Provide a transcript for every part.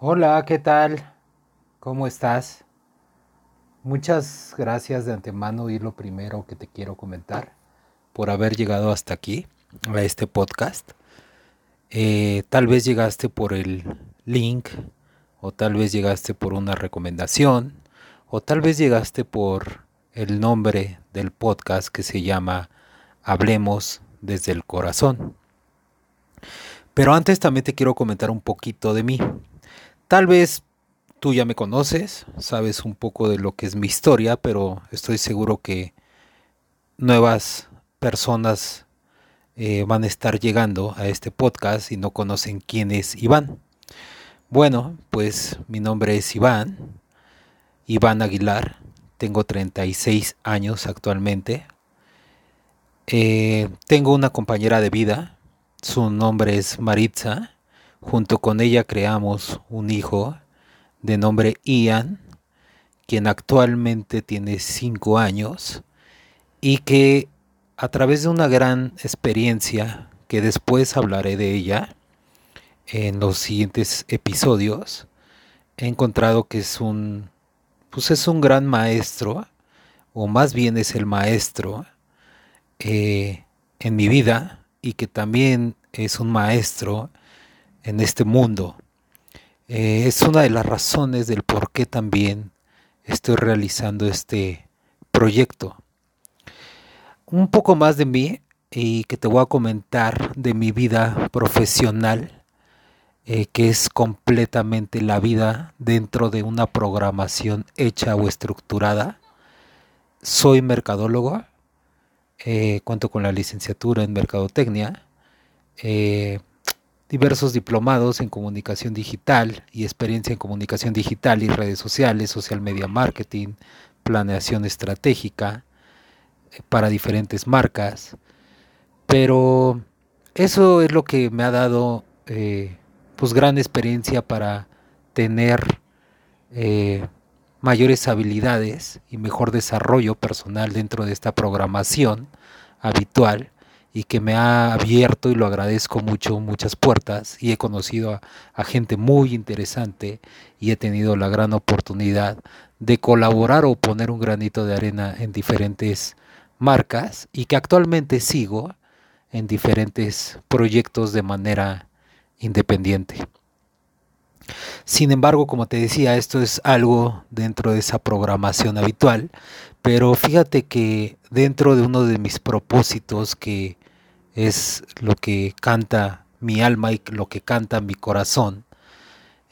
Hola, ¿qué tal? ¿Cómo estás? Muchas gracias de antemano y lo primero que te quiero comentar por haber llegado hasta aquí, a este podcast. Eh, tal vez llegaste por el link o tal vez llegaste por una recomendación o tal vez llegaste por el nombre del podcast que se llama Hablemos desde el corazón. Pero antes también te quiero comentar un poquito de mí. Tal vez tú ya me conoces, sabes un poco de lo que es mi historia, pero estoy seguro que nuevas personas eh, van a estar llegando a este podcast y no conocen quién es Iván. Bueno, pues mi nombre es Iván, Iván Aguilar, tengo 36 años actualmente. Eh, tengo una compañera de vida, su nombre es Maritza. Junto con ella creamos un hijo de nombre Ian, quien actualmente tiene 5 años y que a través de una gran experiencia, que después hablaré de ella en los siguientes episodios, he encontrado que es un pues es un gran maestro, o más bien es el maestro eh, en mi vida y que también es un maestro en este mundo. Eh, es una de las razones del por qué también estoy realizando este proyecto. Un poco más de mí y que te voy a comentar de mi vida profesional eh, que es completamente la vida dentro de una programación hecha o estructurada. Soy mercadólogo, eh, cuento con la licenciatura en mercadotecnia, diversos diplomados en comunicación digital y experiencia en comunicación digital y redes sociales, social media marketing, planeación estratégica para diferentes marcas. Pero eso es lo que me ha dado pues gran experiencia para tener eh, mayores habilidades y mejor desarrollo personal dentro de esta programación habitual y que me ha abierto y lo agradezco mucho muchas puertas y he conocido a, a, gente muy interesante y he tenido la gran oportunidad de colaborar o poner un granito de arena en diferentes marcas y que actualmente sigo en diferentes proyectos de manera independiente. Sin embargo, como te decía, esto es algo dentro de esa programación habitual, pero fíjate que dentro de uno de mis propósitos, que es lo que canta mi alma y lo que canta mi corazón,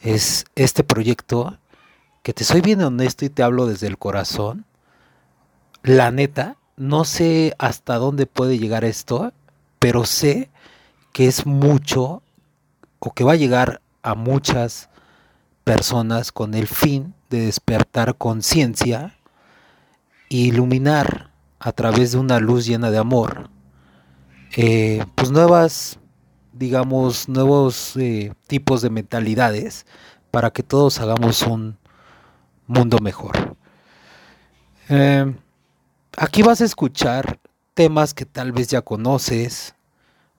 es este proyecto que te soy bien honesto y te hablo desde el corazón. La neta, no sé hasta dónde puede llegar esto, pero sé que es mucho o que va a llegar a muchas personas con el fin de despertar conciencia e iluminar a través de una luz llena de amor, eh, pues nuevas, digamos, nuevos eh, tipos de mentalidades para que todos hagamos un mundo mejor. Eh, aquí vas a escuchar temas que tal vez ya conoces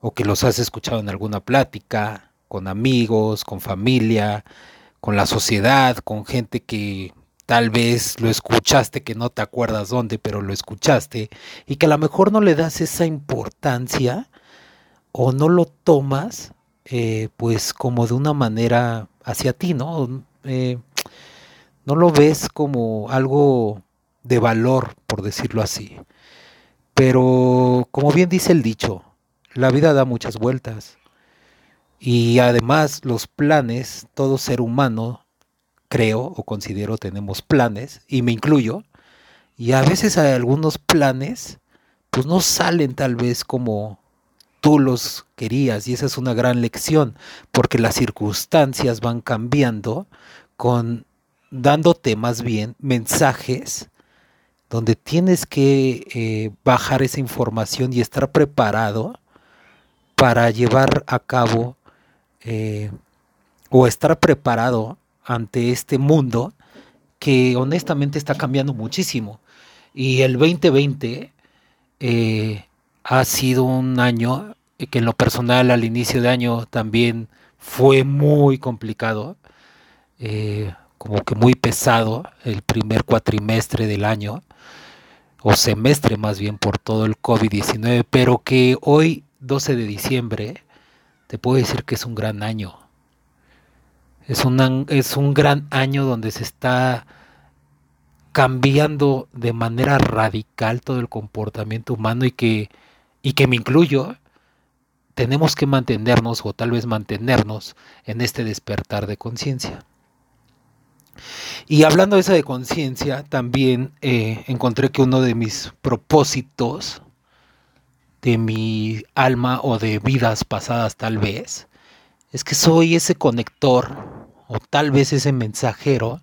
o que los has escuchado en alguna plática, con amigos, con familia, con la sociedad, con gente que tal vez lo escuchaste, que no te acuerdas dónde, pero lo escuchaste, y que a lo mejor no le das esa importancia o no lo tomas eh, pues como de una manera hacia ti, ¿no? Eh, no lo ves como algo de valor, por decirlo así. Pero como bien dice el dicho, la vida da muchas vueltas. Y además los planes, todo ser humano, creo o considero tenemos planes, y me incluyo, y a veces hay algunos planes, pues no salen tal vez como tú los querías, y esa es una gran lección, porque las circunstancias van cambiando con dándote más bien mensajes donde tienes que eh, bajar esa información y estar preparado para llevar a cabo eh, o estar preparado ante este mundo que honestamente está cambiando muchísimo. Y el 2020 eh, ha sido un año que en lo personal al inicio de año también fue muy complicado. eh, como que muy pesado el primer cuatrimestre del año, o semestre más bien por todo el COVID-19, pero que hoy, 12 de diciembre, te puedo decir que es un gran año. Es un, es un gran año donde se está cambiando de manera radical todo el comportamiento humano y que, y que me incluyo, tenemos que mantenernos o tal vez mantenernos en este despertar de conciencia. Y hablando de esa de conciencia, también eh, encontré que uno de mis propósitos de mi alma o de vidas pasadas tal vez, es que soy ese conector o tal vez ese mensajero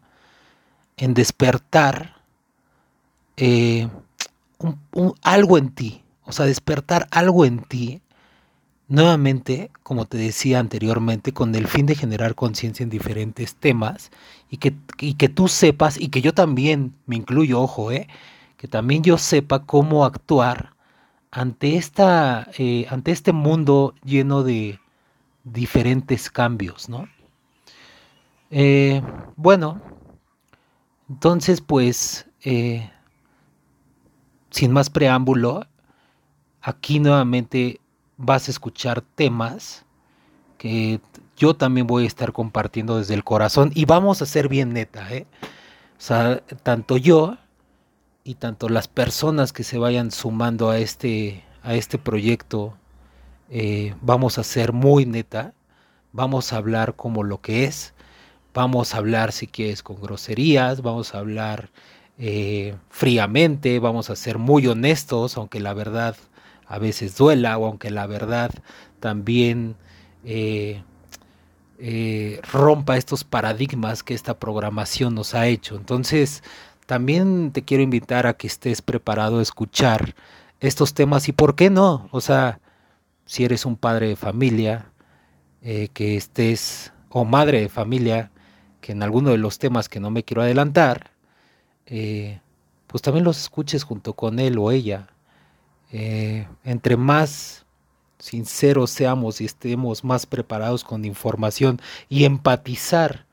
en despertar eh, algo en ti, o sea, despertar algo en ti, nuevamente, como te decía anteriormente, con el fin de generar conciencia en diferentes temas y que, que tú sepas, y que yo también me incluyo, ojo, eh, que también yo sepa cómo actuar ante, esta, eh, ante este mundo lleno de diferentes cambios, ¿no? Eh, bueno, entonces, pues, eh, sin más preámbulo, aquí nuevamente vas a escuchar temas que yo también voy a estar compartiendo desde el corazón y vamos a ser bien neta. O sea, tanto yo y tanto las personas que se vayan sumando a este, a este proyecto, eh, vamos a ser muy neta, vamos a hablar como lo que es, Vamos a hablar, si quieres, con groserías, vamos a hablar eh, fríamente, vamos a ser muy honestos, aunque la verdad a veces duela o aunque la verdad también eh, rompa estos paradigmas que esta programación nos ha hecho. Entonces, también te quiero invitar a que estés preparado a escuchar estos temas y por qué no, o sea, si eres un padre de familia, que estés, o madre de familia, que en alguno de los temas que no me quiero adelantar, eh, pues también los escuches junto con él o ella. Eh, entre más sinceros seamos y estemos más preparados con información y empatizar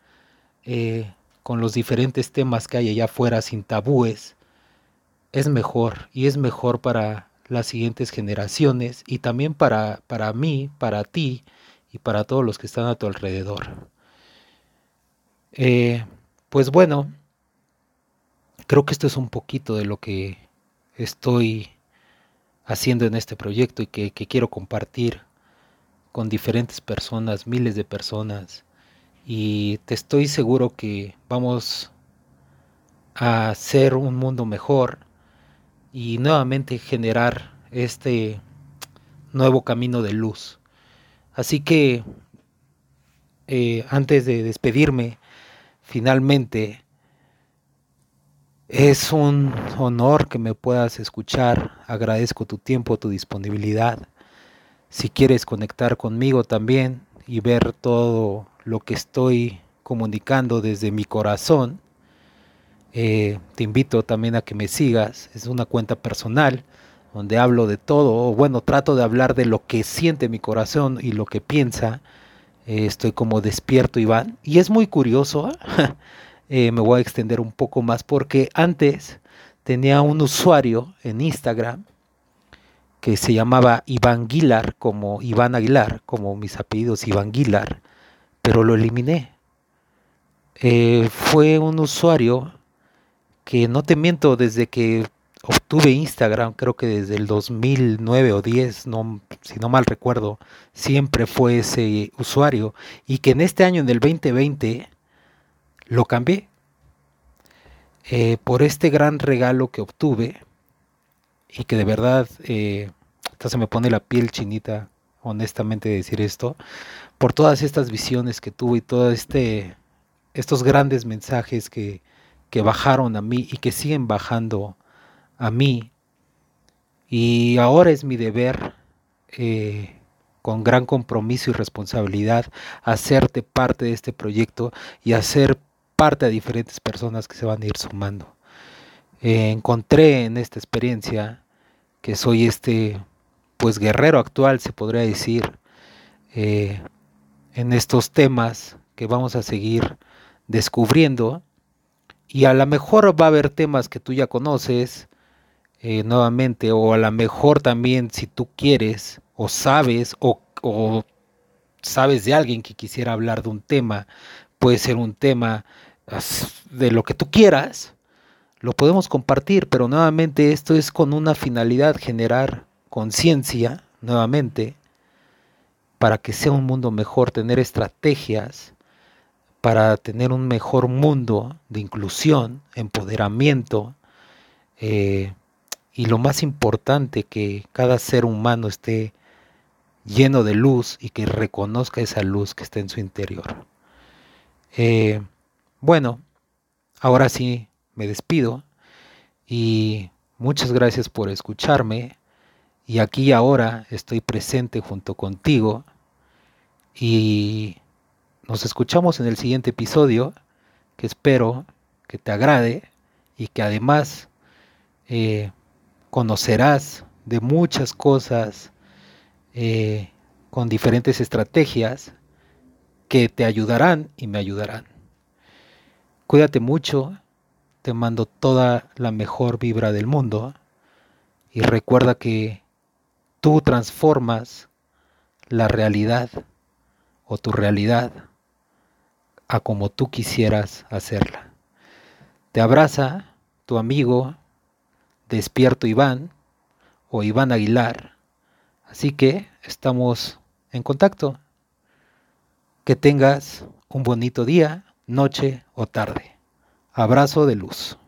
eh, con los diferentes temas que hay allá afuera sin tabúes, es mejor y es mejor para las siguientes generaciones y también para, para mí, para ti y para todos los que están a tu alrededor. Eh, pues bueno, creo que esto es un poquito de lo que estoy haciendo en este proyecto y que, quiero compartir con diferentes personas, miles de personas. Y te estoy seguro que vamos a hacer un mundo mejor y nuevamente generar este nuevo camino de luz. Así que eh, antes de despedirme, Finalmente, es un honor que me puedas escuchar. Agradezco tu tiempo, tu disponibilidad. Si quieres conectar conmigo también y ver todo lo que estoy comunicando desde mi corazón, eh, te invito también a que me sigas. Es una cuenta personal donde hablo de todo, bueno, trato de hablar de lo que siente mi corazón y lo que piensa eh, estoy como despierto Iván. Y es muy curioso, eh, me voy a extender un poco más porque antes tenía un usuario en Instagram que se llamaba Iván Guilar, como Iván Aguilar, como mis apellidos Iván Guilar, pero lo eliminé. Eh, fue un usuario que no te miento, desde que obtuve Instagram, creo que desde el 2009 o 10, no, si no mal recuerdo, siempre fue ese usuario y que en este año, en el 2020, lo cambié eh, por este gran regalo que obtuve y que de verdad, eh, se me pone la piel chinita, honestamente, decir esto, por todas estas visiones que tuve y todos este, estos grandes mensajes que, que bajaron a mí y que siguen bajando a mí y ahora es mi deber, eh, con gran compromiso y responsabilidad, hacerte parte de este proyecto y hacer parte a diferentes personas que se van a ir sumando. Eh, encontré en esta experiencia que soy este, pues guerrero actual, se podría decir, eh, en estos temas que vamos a seguir descubriendo. Y a lo mejor va a haber temas que tú ya conoces eh, nuevamente o a lo mejor también si tú quieres o sabes o, o sabes de alguien que quisiera hablar de un tema, puede ser un tema de lo que tú quieras, lo podemos compartir, pero nuevamente esto es con una finalidad, generar conciencia, nuevamente, para que sea un mundo mejor, tener estrategias para tener un mejor mundo de inclusión, empoderamiento, eh, y lo más importante, que cada ser humano esté lleno de luz y que reconozca esa luz que está en su interior. Eh, bueno, ahora sí me despido y muchas gracias por escucharme y aquí y ahora estoy presente junto contigo y nos escuchamos en el siguiente episodio que espero que te agrade y que además eh, conocerás de muchas cosas eh, con diferentes estrategias que te ayudarán y me ayudarán. Cuídate mucho, te mando toda la mejor vibra del mundo y recuerda que tú transformas la realidad o tu realidad a como tú quisieras hacerla. Te abraza tu amigo Despierto Iván o Iván Aguilar. Así que estamos en contacto. Que tengas un bonito día, noche o tarde. Abrazo de luz.